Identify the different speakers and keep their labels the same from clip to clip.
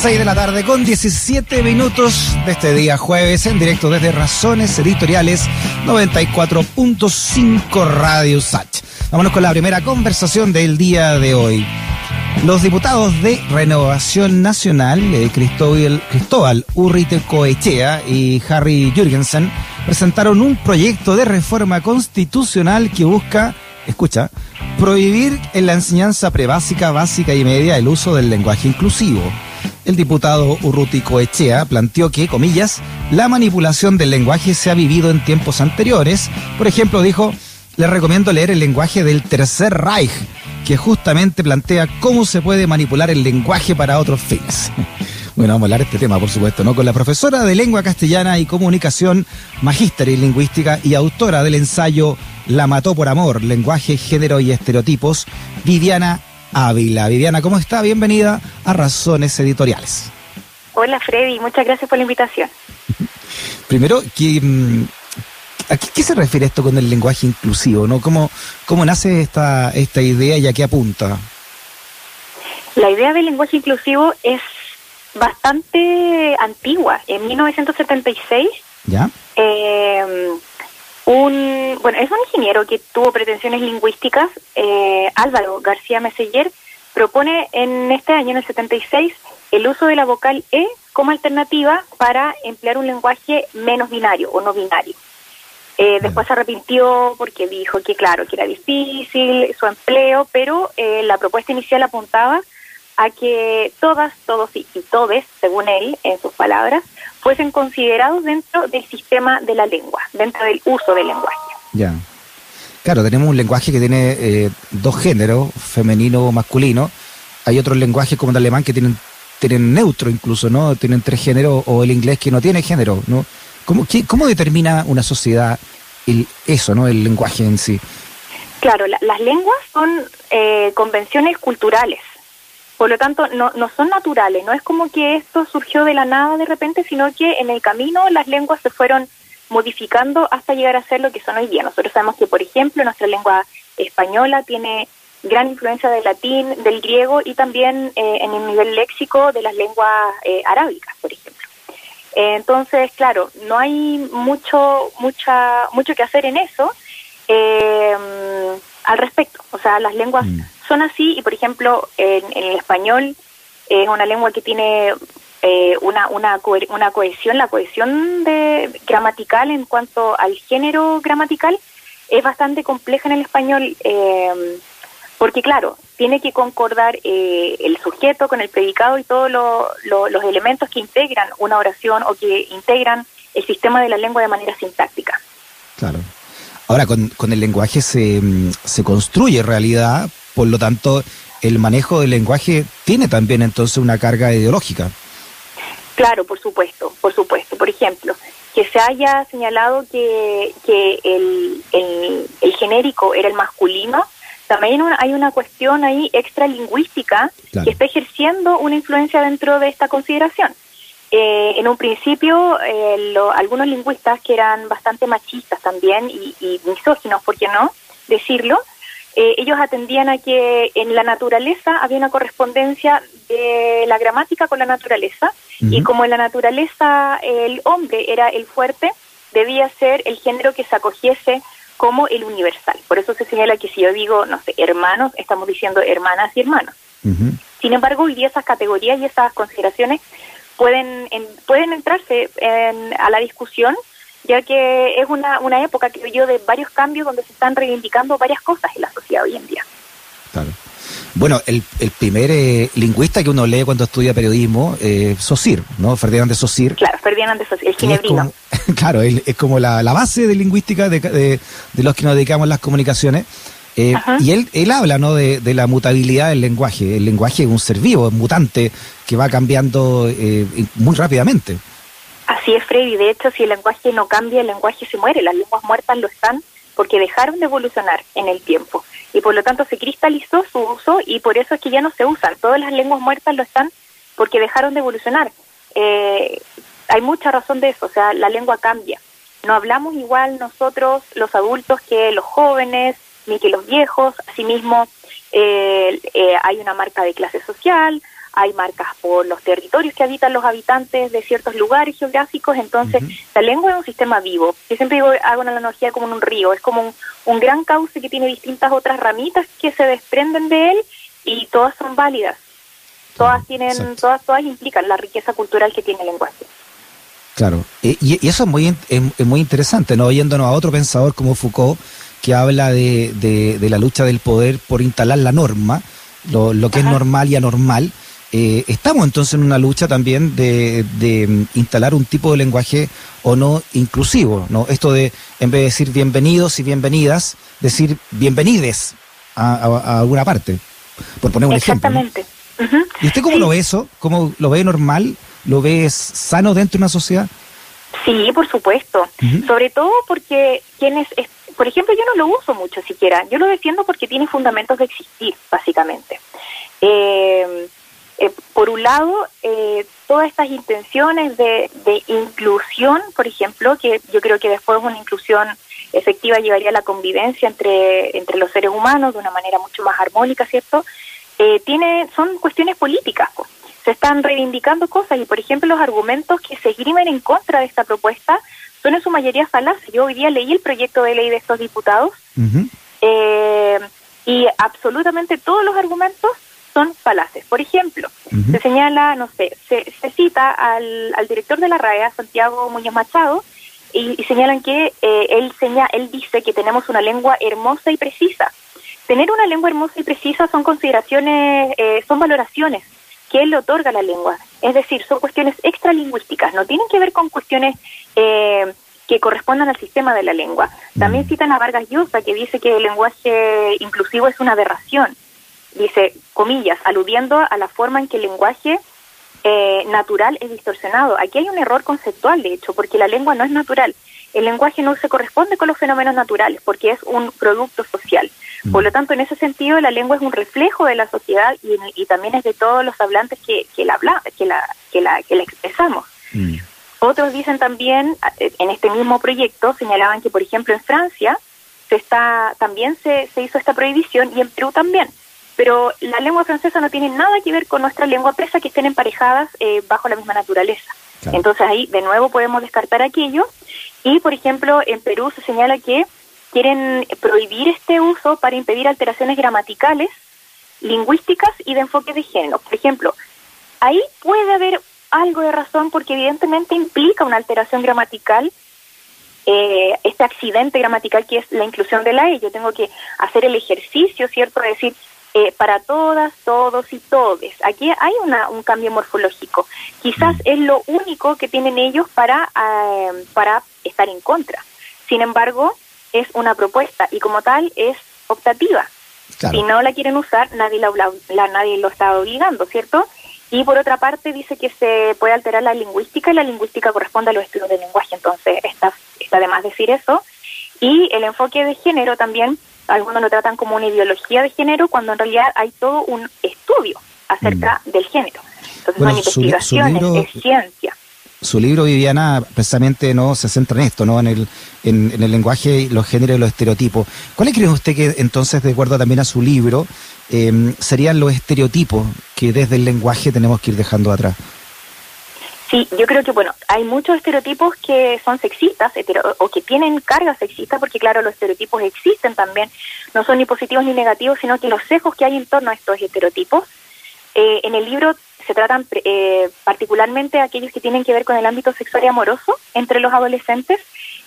Speaker 1: 6 de la tarde con 17 minutos de este día jueves en directo desde Razones Editoriales 94.5 Radio Sach. Vámonos con la primera conversación del día de hoy. Los diputados de Renovación Nacional, eh, Cristóbal, Cristóbal Urrite Coechea y Harry Jürgensen, presentaron un proyecto de reforma constitucional que busca, escucha, prohibir en la enseñanza prebásica, básica y media el uso del lenguaje inclusivo. El diputado Urruti Coechea planteó que, comillas, la manipulación del lenguaje se ha vivido en tiempos anteriores. Por ejemplo, dijo, le recomiendo leer el lenguaje del Tercer Reich, que justamente plantea cómo se puede manipular el lenguaje para otros fines. Bueno, vamos a hablar de este tema, por supuesto, ¿no? Con la profesora de lengua castellana y comunicación, magíster en lingüística y autora del ensayo La mató por amor, lenguaje, género y estereotipos, Viviana Ávila. Viviana, ¿cómo está? Bienvenida a Razones Editoriales.
Speaker 2: Hola Freddy, muchas gracias por la invitación.
Speaker 1: Primero, ¿qué, mm, ¿a qué, qué se refiere esto con el lenguaje inclusivo? ¿no? ¿Cómo, cómo nace esta, esta idea y a qué apunta?
Speaker 2: La idea del lenguaje inclusivo es bastante antigua. En 1976,
Speaker 1: ¿Ya?
Speaker 2: eh, un, bueno, es un ingeniero que tuvo pretensiones lingüísticas, eh, Álvaro García Meseller, propone en este año, en el 76, el uso de la vocal E como alternativa para emplear un lenguaje menos binario o no binario. Eh, después se arrepintió porque dijo que, claro, que era difícil su empleo, pero eh, la propuesta inicial apuntaba a que todas, todos y, y todes, según él, en sus palabras, fuesen considerados dentro del sistema de la lengua, dentro del uso del lenguaje.
Speaker 1: Ya. Claro, tenemos un lenguaje que tiene eh, dos géneros, femenino o masculino. Hay otros lenguajes como el alemán que tienen, tienen neutro incluso, ¿no? Tienen tres géneros, o el inglés que no tiene género, ¿no? ¿Cómo, qué- cómo determina una sociedad el, eso, ¿no? El lenguaje en sí.
Speaker 2: Claro, la- las lenguas son eh, convenciones culturales, por lo tanto no, no son naturales, no es como que esto surgió de la nada de repente, sino que en el camino las lenguas se fueron modificando hasta llegar a ser lo que son hoy día. Nosotros sabemos que, por ejemplo, nuestra lengua española tiene gran influencia del latín, del griego y también eh, en el nivel léxico de las lenguas eh, arábicas, por ejemplo. Eh, entonces, claro, no hay mucho, mucha, mucho que hacer en eso eh, al respecto. O sea, las lenguas
Speaker 1: Mm.
Speaker 2: Son así y, por ejemplo, en, en el español es una lengua que tiene eh, una, una, cohe- una cohesión, la cohesión de, gramatical en cuanto al género gramatical es bastante compleja en el español. eh, porque claro, tiene que concordar eh, el sujeto con el predicado y todos lo- lo- los elementos que integran una oración o que integran el sistema de la lengua de manera sintáctica.
Speaker 1: Claro. Ahora, con, con el lenguaje se, mm, se construye realidad, por lo tanto, el manejo del lenguaje tiene también entonces una carga ideológica.
Speaker 2: Claro, por supuesto, por supuesto. Por ejemplo, que se haya señalado que, que el, el, el genérico era el masculino, también una- hay una cuestión ahí extralingüística
Speaker 1: Claro.
Speaker 2: que está ejerciendo una influencia dentro de esta consideración. Eh, en un principio, eh, lo- algunos lingüistas que eran bastante machistas también y, y misóginos, ¿por qué no decirlo? Eh, ellos atendían a que en la naturaleza había una correspondencia de la gramática con la naturaleza y como en la naturaleza el hombre era el fuerte, debía ser el género que se acogiese como el universal. Por eso se señala que si yo digo, no sé, hermanos, estamos diciendo hermanas y hermanos. Sin embargo, hoy día esas categorías y esas consideraciones pueden en- pueden entrarse en- a la discusión, ya que es una, una época, creo yo, de varios cambios donde se están reivindicando varias cosas en la sociedad hoy en día.
Speaker 1: Claro. Bueno, el, el primer eh, lingüista que uno lee cuando estudia periodismo, eh, Saussure, ¿no? Ferdinand de Saussure.
Speaker 2: Claro, Ferdinand de Saussure, el
Speaker 1: es
Speaker 2: ginebrino.
Speaker 1: como- claro, él- es como la, la base de lingüística de, de- de los que nos dedicamos a las comunicaciones. Eh, y él, él habla ¿no? de, de la mutabilidad del lenguaje. El lenguaje es un ser vivo, es mutante, que va cambiando eh, muy rápidamente.
Speaker 2: Así es, Freddy. De hecho, si el lenguaje no cambia, el lenguaje se muere. Las lenguas muertas lo están porque dejaron de evolucionar en el tiempo. Y por lo tanto se cristalizó su uso y por eso es que ya no se usan. Todas las lenguas muertas lo están porque dejaron de evolucionar. Eh, hay mucha razón de eso. O sea, la lengua cambia. No hablamos igual nosotros, los adultos, que los jóvenes, ni que los viejos. Asimismo, eh, eh, hay una marca de clase social, hay marcas por los territorios que habitan los habitantes de ciertos lugares geográficos, entonces la lengua es un sistema vivo. Yo siempre digo, hago una analogía como en un río, es como un, gran cauce que tiene distintas otras ramitas que se desprenden de él y todas son válidas. Todas tienen, todas, todas implican la riqueza cultural que tiene el lenguaje.
Speaker 1: Claro, y, eso es muy, es, muy interesante, ¿no? Oyéndonos a otro pensador como Foucault, que habla de, de, la lucha del poder por instalar la norma, lo, lo que es normal y anormal. Eh, estamos entonces en una lucha también de, de, instalar un tipo de lenguaje o no inclusivo, ¿no? Esto de, en vez de decir bienvenidos y bienvenidas, decir bienvenides a, alguna parte, por poner un ejemplo.
Speaker 2: Exactamente.
Speaker 1: ¿Y usted cómo lo ve eso? ¿Cómo lo ve normal? ¿Lo ves sano dentro de una sociedad?
Speaker 2: Sí, por supuesto. Sobre todo porque quienes, por ejemplo, yo no lo uso mucho siquiera. Yo lo defiendo porque tiene fundamentos de existir, básicamente. Eh, eh, por un lado, eh, todas estas intenciones de, de, inclusión, por ejemplo, que yo creo que después una inclusión efectiva llevaría a la convivencia entre, entre los seres humanos de una manera mucho más armónica, ¿cierto? tiene, son cuestiones políticas. Pues se están reivindicando cosas y, por ejemplo, los argumentos que se esgrimen en contra de esta propuesta son en su mayoría falaces. Yo hoy día leí el proyecto de ley de estos diputados eh, y absolutamente todos los argumentos son falaces. Por ejemplo, se señala, no sé, se, cita al, director de la RAEA, Santiago Muñoz Machado, y, señalan que eh, él, señala, él dice que tenemos una lengua hermosa y precisa. Tener una lengua hermosa y precisa son consideraciones, eh, son valoraciones que él le otorga a la lengua. Es decir, son cuestiones extralingüísticas, no tienen que ver con cuestiones eh, que correspondan al sistema de la lengua. También mm. citan a Vargas Llosa, que dice que el lenguaje inclusivo es una aberración. Dice, comillas, aludiendo a la forma en que el lenguaje eh, natural es distorsionado. Aquí hay un error conceptual, de hecho, porque la lengua no es natural. El lenguaje no se corresponde con los fenómenos naturales, porque es un producto social. Por lo tanto, en ese sentido, la lengua es un reflejo de la sociedad y, también es de todos los hablantes que, la, habla, que, la, que, la, que la expresamos. Mm. Otros dicen también, eh, en este mismo proyecto, señalaban que, por ejemplo, en Francia se está también se, se hizo esta prohibición y en Perú también. Pero la lengua francesa no tiene nada que ver con nuestra lengua presa que estén emparejadas eh, bajo la misma naturaleza. Entonces ahí de nuevo podemos descartar aquello. Y, por ejemplo, en Perú se señala que quieren prohibir este uso para impedir alteraciones gramaticales, lingüísticas y de enfoque de género. Por ejemplo, ahí puede haber algo de razón porque evidentemente implica una alteración gramatical, eh, este accidente gramatical que es la inclusión de la E. Yo tengo que hacer el ejercicio, ¿cierto?, de decir eh, para todas, todos y todes. Aquí hay una, un cambio morfológico. Quizás mm. es lo único que tienen ellos para, eh, para estar en contra. Sin embargo, es una propuesta y como tal es optativa. Si no la quieren usar, nadie, la, nadie lo está obligando, ¿cierto? Y por otra parte dice que se puede alterar la lingüística y la lingüística corresponde a los estudios del lenguaje, entonces está, está además decir eso. Y el enfoque de género también, algunos lo tratan como una ideología de género, cuando en realidad hay todo un estudio acerca mm. del género. Entonces son investigaciones, es ciencia
Speaker 1: su libro Viviana precisamente no se centra en esto, no en el, en, el lenguaje, los géneros y los estereotipos. ¿Cuáles cree usted que entonces, de acuerdo también a su libro, em, serían los estereotipos que desde el lenguaje tenemos que ir dejando atrás?
Speaker 2: Sí, yo creo que bueno, hay muchos estereotipos que son sexistas o que tienen carga sexista, porque claro, los estereotipos existen también, no son ni positivos ni negativos, sino que los sesgos que hay en torno a estos estereotipos. Eh, en el libro se tratan eh, particularmente aquellos que tienen que ver con el ámbito sexual y amoroso entre los adolescentes.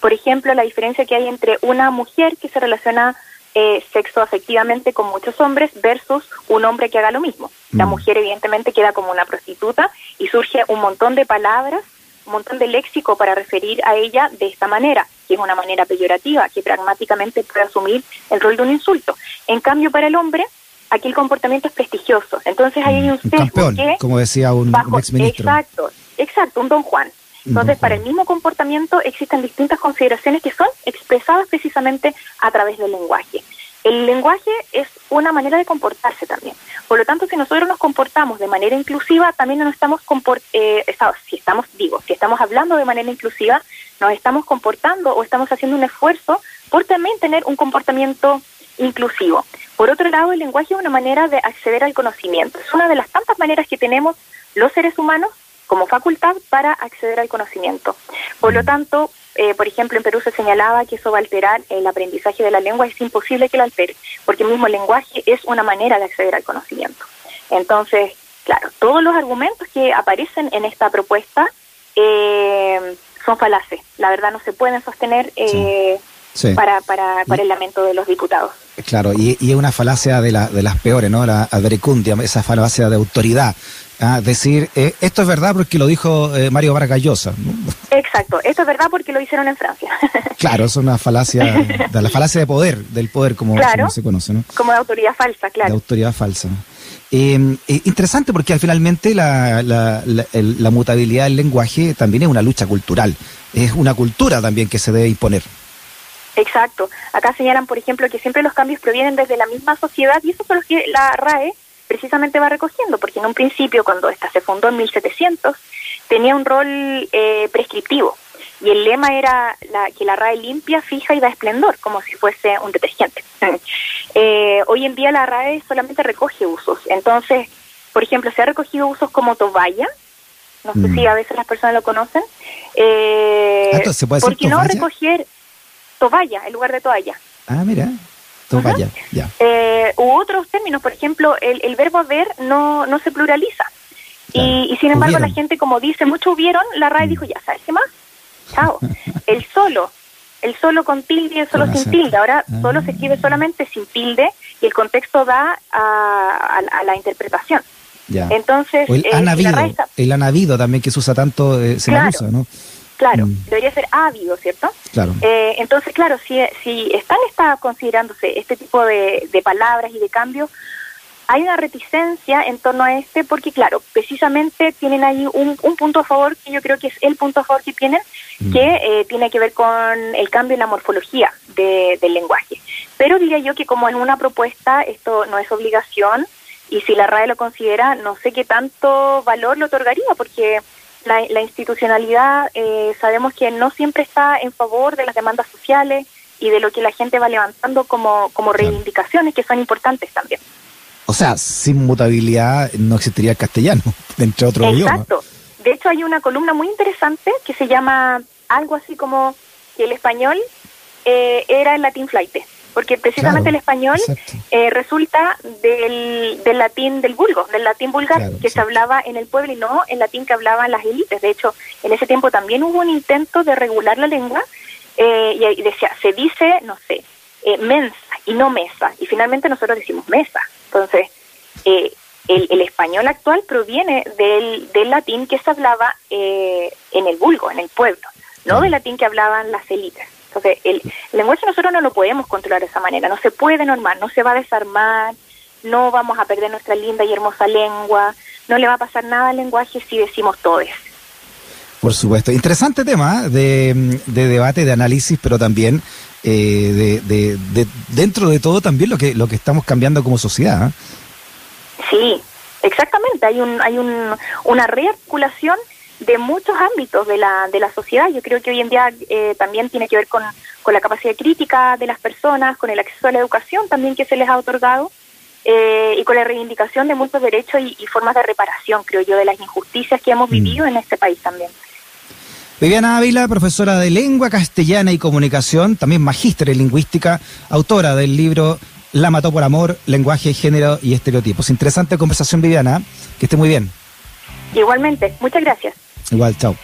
Speaker 2: Por ejemplo, la diferencia que hay entre una mujer que se relaciona eh, sexo afectivamente con muchos hombres versus un hombre que haga lo mismo. La mm. mujer evidentemente queda como una prostituta y surge un montón de palabras, un montón de léxico para referir a ella de esta manera, que es una manera peyorativa, que pragmáticamente puede asumir el rol de un insulto. En cambio, para el hombre, aquí el comportamiento es prestigioso. Entonces ahí hay un,
Speaker 1: un campeón, como decía un, ex.
Speaker 2: Exacto, exacto, un don Juan. Entonces, para el mismo comportamiento existen distintas consideraciones que son expresadas precisamente a través del lenguaje. El lenguaje es una manera de comportarse también. Por lo tanto, si nosotros nos comportamos de manera inclusiva, también nos estamos eh, si estamos digo, si estamos hablando de manera inclusiva, nos estamos comportando o estamos haciendo un esfuerzo por también tener un comportamiento inclusivo. Por otro lado, el lenguaje es una manera de acceder al conocimiento. Es una de las tantas maneras que tenemos los seres humanos como facultad para acceder al conocimiento. Por lo tanto, eh, por ejemplo, en Perú se señalaba que eso va a alterar el aprendizaje de la lengua, es imposible que lo altere, porque el mismo lenguaje es una manera de acceder al conocimiento. Entonces, claro, todos los argumentos que aparecen en esta propuesta eh, son falaces. La verdad no se pueden sostener eh, Para, para, para el lamento de los diputados.
Speaker 1: Claro, y, es una falacia de, la, de las peores, ¿no? La adverecundia, esa falacia de autoridad. ¿Ah? decir, eh, esto es verdad porque lo dijo eh, Mario Vargas Llosa.
Speaker 2: Exacto, esto es verdad porque lo hicieron en Francia.
Speaker 1: claro, es una falacia, de la falacia de poder, del poder como, se conoce, ¿no?
Speaker 2: Como de autoridad falsa, claro.
Speaker 1: De autoridad falsa. Eh, interesante porque finalmente la, la, la, mutabilidad del lenguaje también es una lucha cultural, es una cultura también que se debe imponer.
Speaker 2: Exacto. Acá señalan, por ejemplo, que siempre los cambios provienen desde la misma sociedad y eso es lo que la RAE precisamente va recogiendo, porque en un principio, cuando esta se fundó en 1700, tenía un rol eh, prescriptivo y el lema era la, que la RAE limpia, fija y da esplendor, como si fuese un detergente. eh, hoy en día la RAE solamente recoge usos, entonces, por ejemplo, se ha recogido usos como toalla, no sé si mm. a veces las personas lo conocen, eh,
Speaker 1: ¿se puede
Speaker 2: porque no recoger toalla en lugar de toalla.
Speaker 1: Ah, mira. Ya.
Speaker 2: Eh, u otros términos, por ejemplo, el, el verbo ver no, no se pluraliza. Y, y, sin embargo, la gente, como dice, mucho hubieron, la RAE mm. dijo, ya, ¿sabes qué más? Chao. el solo, el solo con tilde y el solo sin tilde. Ahora solo se escribe solamente sin tilde y el contexto da a, a, la interpretación. Ya. Entonces,
Speaker 1: el, han habido, el han habido también que se usa tanto, eh, se claro. usa, ¿no?
Speaker 2: Claro, mm. debería ser ávido, ¿cierto?
Speaker 1: Claro.
Speaker 2: Eh, entonces, claro, si, si están está considerándose este tipo de, de palabras y de cambios, hay una reticencia en torno a este porque, claro, precisamente tienen ahí un, un, punto a favor que yo creo que es el punto a favor que tienen, mm. que eh, tiene que ver con el cambio en la morfología de, del lenguaje. Pero diría yo que como es una propuesta, esto no es obligación y si la RAE lo considera, no sé qué tanto valor le otorgaría porque la, institucionalidad eh, sabemos que no siempre está en favor de las demandas sociales y de lo que la gente va levantando como, como reivindicaciones que son importantes también.
Speaker 1: O sea, sin mutabilidad no existiría el castellano, entre otros idiomas.
Speaker 2: Exacto. De hecho, hay una columna muy interesante que se llama algo así como que el español eh, era el latín flight, porque precisamente el español eh, resulta del, del, latín del vulgo, del latín vulgar que se hablaba en el pueblo y no el latín que hablaban las élites. De hecho, en ese tiempo también hubo un intento de regular la lengua eh, y, decía, se dice, no sé, mensa y no mesa, y finalmente nosotros decimos mesa. Entonces, eh, el, el, español actual proviene del, del latín que se hablaba eh, en el vulgo, en el pueblo, no del latín que hablaban las élites. Entonces, el, lenguaje nosotros no lo podemos controlar de esa manera, no se puede normar, no se va a desarmar, no vamos a perder nuestra linda y hermosa lengua, no le va a pasar nada al lenguaje si decimos todes.
Speaker 1: Por supuesto. Interesante tema ¿eh? de, de, debate, de análisis, pero también eh, de, de, dentro de todo también lo que, lo que estamos cambiando como sociedad. ¿eh?
Speaker 2: Sí, exactamente. Hay, un, hay un, una rearticulación de muchos ámbitos de la, de la sociedad. Yo creo que hoy en día eh, también tiene que ver con, con la capacidad crítica de las personas, con el acceso a la educación también que se les ha otorgado. Eh, y con la reivindicación de muchos derechos y, y, formas de reparación, creo yo, de las injusticias que hemos mm. vivido en este país también.
Speaker 1: Viviana Ávila, profesora de lengua castellana y comunicación, también magíster en lingüística, autora del libro La mató por amor, lenguaje, género y estereotipos. Interesante conversación, Viviana. Que esté muy bien.
Speaker 2: Igualmente, muchas gracias.
Speaker 1: Igual, chao.